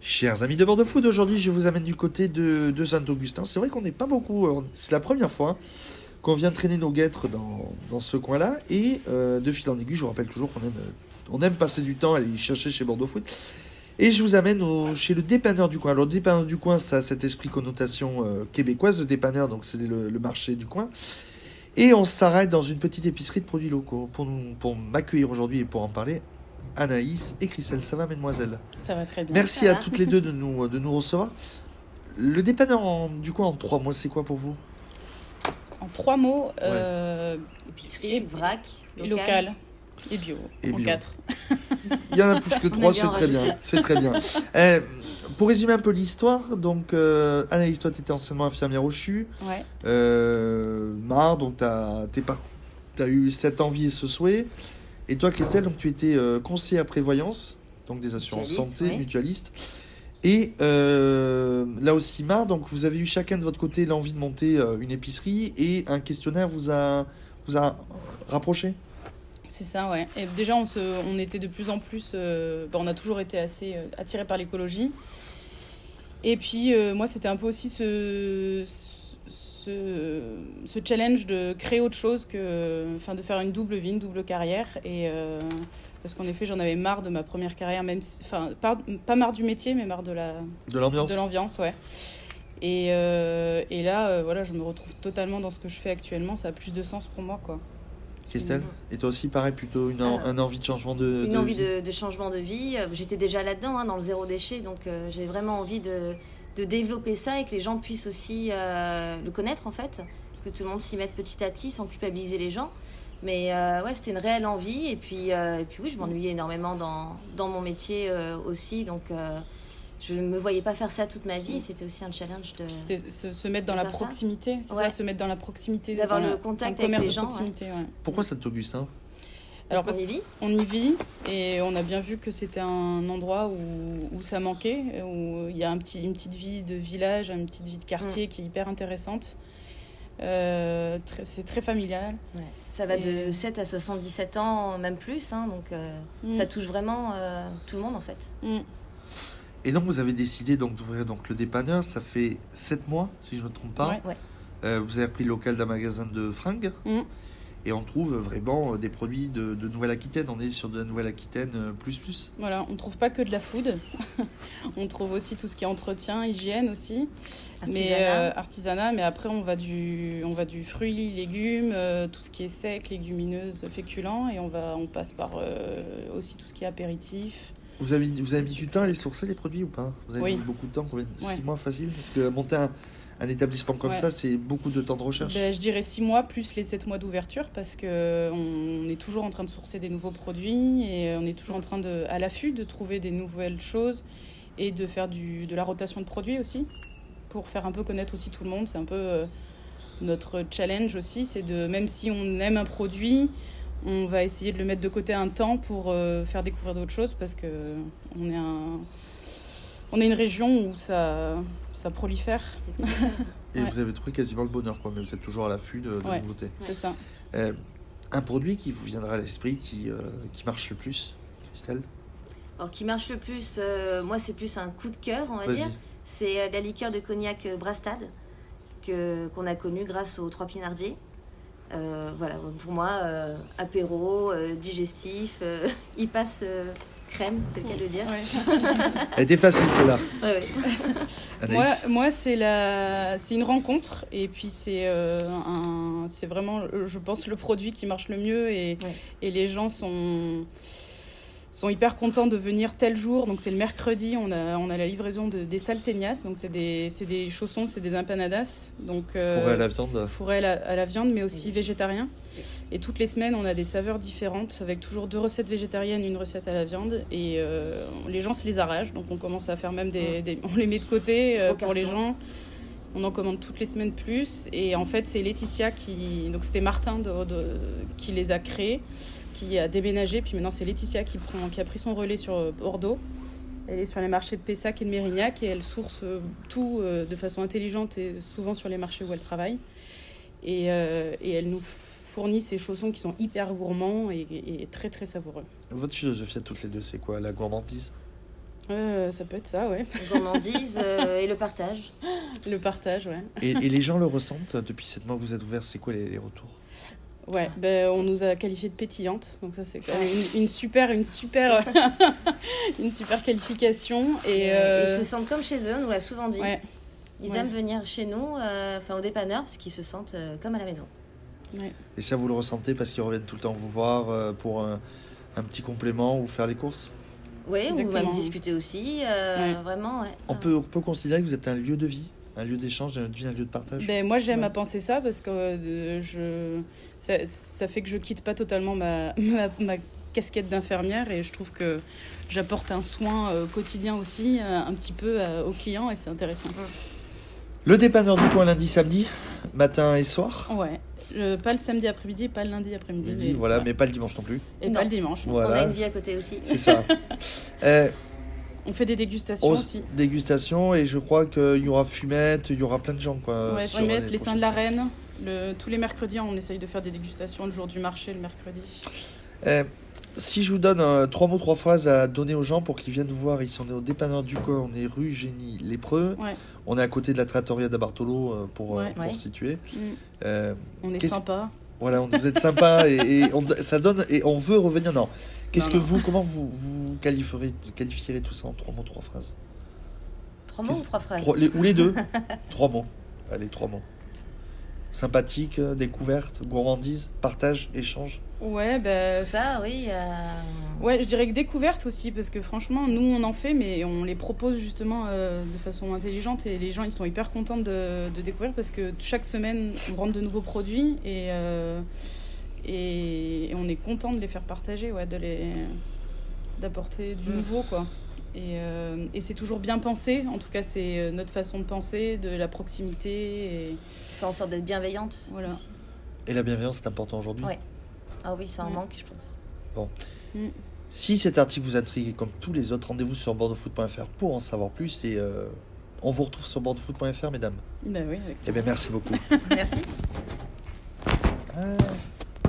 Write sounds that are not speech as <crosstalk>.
Chers amis de Bordeaux Food, aujourd'hui je vous amène du côté de, Saint-Augustin. C'est vrai qu'on n'est pas beaucoup, euh, c'est la première fois qu'on vient traîner nos guêtres dans, ce coin-là. Et euh, de fil en aiguille, je vous rappelle toujours qu'on aime, euh, on aime passer du temps à aller chercher chez Bordeaux Food. Et je vous amène chez le dépanneur du coin. Alors le dépanneur du coin, ça a cet esprit connotation québécoise. Le dépanneur, donc c'est le, marché du coin. Et on s'arrête dans une petite épicerie de produits locaux. Pour, pour m'accueillir aujourd'hui et pour en parler, Anaïs et Christelle. Ça va, mesdemoiselles? Ça va très bien. Merci à va. toutes les deux de nous, de nous recevoir. Le dépanneur en- du coin en trois mois, c'est quoi pour vous? En trois mots, euh, Épicerie, vrac, local. local. et bio. Et en bio. quatre. Il y en a plus que <laughs> On trois, c'est très bien. C'est très bien. <laughs> Eh, pour résumer un peu l'histoire, donc euh, Anaïs, toi, tu étais anciennement infirmière au CHU. Ouais. Euh, Mar, donc tu as, eu cette envie et ce souhait. Et toi, Christelle, donc tu étais euh, conseillère prévoyance, donc des assurances Mutualiste, santé, ouais. mutualiste. Et euh, là aussi, Mar, donc vous avez eu chacun de votre côté l'envie de monter euh, une épicerie et un questionnaire vous a, vous a rapproché? C'est ça, ouais. Et déjà, on, se, on était de plus en plus. euh, bah, on a toujours été assez attirés par l'écologie. Et puis, moi, c'était un peu aussi ce, ce, ce challenge de créer autre chose que. Enfin, de faire une double vie, une double carrière. Et. euh, parce qu'en effet, j'en avais marre de ma première carrière, même si, enfin, pas, pas marre du métier, mais marre de la, De l'ambiance de l'ambiance, ouais. Et, euh, et là, euh, voilà, je me retrouve totalement dans ce que je fais actuellement. Ça a plus de sens pour moi, quoi. Christelle Et toi aussi, pareil, plutôt une, en- Euh, un envie de changement de, Une de envie vie de, de changement de vie. J'étais déjà là-dedans, hein, dans le zéro déchet, donc euh, j'ai vraiment envie de, de développer ça et que les gens puissent aussi euh, le connaître en fait, que tout le monde s'y mette petit à petit sans culpabiliser les gens. Mais euh, ouais, c'était une réelle envie et puis, euh, et puis oui, je m'ennuyais énormément dans, dans mon métier euh, aussi, donc euh, je ne me voyais pas faire ça toute ma vie. C'était aussi un challenge de C'était se, se mettre dans la proximité, c'est Ouais. ça, se mettre dans la proximité, D'avoir le contact avec les gens, ouais. Pourquoi Saint-Augustin parce qu'on y vit? On y vit et on a bien vu que c'était un endroit où, où ça manquait, où il y a un petit, une petite vie de village, une petite vie de quartier Mm. qui est hyper intéressante. Euh, c'est très familial. Ouais. Ça va Et- de 7 à 77 ans, même plus, hein, donc euh, Mm. ça touche vraiment euh, tout le monde en fait. Mm. Et donc vous avez décidé donc d'ouvrir donc le dépanneur, ça fait 7 mois si je ne me trompe pas. Ouais. Euh, vous avez pris le local d'un magasin de fringues. Et on trouve vraiment euh, des produits de, de Nouvelle-Aquitaine. On est sur de la Nouvelle-Aquitaine euh, plus plus. Voilà, on trouve pas que de la food, <laughs> on trouve aussi tout ce qui est entretien, hygiène aussi. Mais Artisanat. euh, artisanat, mais après on va du on va du fruits, légumes, euh, tout ce qui est sec, légumineuses, féculents et on va on passe par euh, aussi tout ce qui est apéritif. Vous avez, vous avez mis du temps à les sourcer les produits ou pas? Vous avez Oui. mis beaucoup de temps, combien? 6 Ouais. mois facile Parce que monter un, un établissement comme Ouais. ça, c'est beaucoup de temps de recherche. Ben, je dirais six mois plus les sept mois d'ouverture parce que on est toujours en train de sourcer des nouveaux produits et on est toujours en train de à l'affût de trouver des nouvelles choses et de faire du de la rotation de produits aussi pour faire un peu connaître aussi tout le monde. C'est un peu euh, notre challenge aussi, c'est de même si on aime un produit, on va essayer de le mettre de côté un temps pour euh, faire découvrir d'autres choses parce que on est un on est une région où ça ça prolifère, <laughs> Et ouais. vous avez trouvé quasiment le bonheur, quoi, mais vous êtes toujours à l'affût de, de Ouais. nouveautés. c'est ça. Euh, un produit qui vous viendra à l'esprit, qui, euh, qui marche le plus, Christelle? Alors qui marche le plus, euh, moi c'est plus un coup de cœur, on va Vas-y. dire. C'est euh, la liqueur de cognac Brastad que qu'on a connue grâce aux trois pinardiers. Euh, voilà, pour moi, euh, apéro, euh, digestif, euh, <laughs> il passe euh, crème, c'est le cas de le dire. Ouais. <laughs> Elle était facile, celle-là. Ouais, ouais. <laughs> Moi, moi c'est la, c'est une rencontre et puis c'est euh, un, c'est vraiment, je pense, le produit qui marche le mieux et, Ouais. et les gens sont sont hyper contents de venir tel jour. Donc c'est le mercredi, on a on a la livraison de, des salteñas, donc c'est des c'est des chaussons, c'est des empanadas, donc euh, Fourré à la viande. fourré à la, à la viande, mais aussi Oui. végétarien. Et toutes les semaines, on a des saveurs différentes, avec toujours deux recettes végétariennes, une recette à la viande. Et euh, les gens se les arrachent, donc on commence à faire même des... des- on les met de côté euh, pour les gens. On en commande toutes les semaines plus. Et en fait, c'est Laetitia qui... Donc c'était Martin de- qui les a créés, qui a déménagé. Puis maintenant, c'est Laetitia qui, prend, qui a pris son relais sur euh, Bordeaux. Elle est sur les marchés de Pessac et de Mérignac et elle source euh, tout euh, de façon intelligente et souvent sur les marchés où elle travaille. Et, et elle nous fournit ces chaussons qui sont hyper gourmands et, et très très savoureux. Votre philosophie à toutes les deux, c'est quoi? La gourmandise? Euh, ça peut être ça, ouais. La gourmandise euh, et le partage. Le partage, ouais. Et, et les gens le ressentent depuis 7 mois que vous êtes ouvert, c'est quoi les, les retours? Ouais, ben, on nous a qualifié de pétillante, donc ça c'est quand même une, une super, une super, <laughs> une super qualification. Et euh, Ils se sentent comme chez eux, on nous l'a souvent dit. ouais, Ils Ouais. aiment venir chez nous, euh, enfin au dépanneur, parce qu'ils se sentent euh, comme à la maison. ouais. Et ça, vous le ressentez parce qu'ils reviennent tout le temps vous voir euh, pour un, un petit complément ou faire les courses? Oui, ou même discuter aussi. euh, Ouais. Vraiment, ouais. on peut, on peut considérer que vous êtes un lieu de vie, un lieu d'échange, un lieu de partage Ben, moi j'aime Ouais. à penser ça parce que euh, je, ça, ça fait que je quitte pas totalement ma, <laughs> ma, ma casquette d'infirmière et je trouve que j'apporte un soin euh, quotidien aussi euh, un petit peu euh, aux clients et c'est intéressant. Le dépanneur du coin lundi, samedi, matin et soir Ouais. Euh, pas le samedi après-midi, pas le lundi après-midi. Midi, voilà, ouais. mais pas le dimanche non plus. Et Non. pas le dimanche. On a une vie à côté aussi. c'est ça. <laughs> Euh, On fait des dégustations aussi. dégustation et je crois qu'il y aura fumette, il y aura plein de gens quoi. Ouais, mettre les les seins de la reine. Le, tous les mercredis, on essaye de faire des dégustations le jour du marché, le mercredi. Euh, si je vous donne euh, trois mots, trois phrases à donner aux gens pour qu'ils viennent vous voir, ici on est au dépanneur du corps, on est rue Génie Lépreux, Ouais. on est à côté de la trattoria da Bartolo euh, pour, euh, Ouais. pour Ouais. situer. Mm. Euh, On est sympa. voilà, on- vous êtes sympa <laughs> et, et on, ça donne et on veut revenir. Non, qu'est-ce que non. vous, comment vous, vous qualifierez, qualifierez tout ça en trois mots, trois phrases? Trois mots ou trois phrases? Trois- les- Ou les deux <laughs> Trois mots. Allez, trois mots. Sympathique, découverte, gourmandise, partage, échange. Ouais, bah, Tout ça, oui. euh, Ouais, je dirais que découverte aussi, parce que franchement, nous, on en fait, mais on les propose justement euh, de façon intelligente et les gens, ils sont hyper contents de, de découvrir parce que chaque semaine, on rentre de nouveaux produits et, euh, et, et on est content de les faire partager, ouais, de les d'apporter du Mm. nouveau, quoi. Et, euh, et c'est toujours bien pensé, en tout cas, c'est notre façon de penser, de la proximité. Et... faire en sorte d'être bienveillante. Voilà. aussi. Et la bienveillance, c'est important aujourd'hui? Ouais. Ah oui, ça en Ouais. manque, je pense. Si cet article vous intrigue, comme tous les autres, rendez-vous sur bordeauxfoot.fr pour en savoir plus. Et euh, on vous retrouve sur bordeauxfoot.fr, mesdames. Ben oui, avec Eh bien, merci beaucoup. <laughs> Merci. Ah.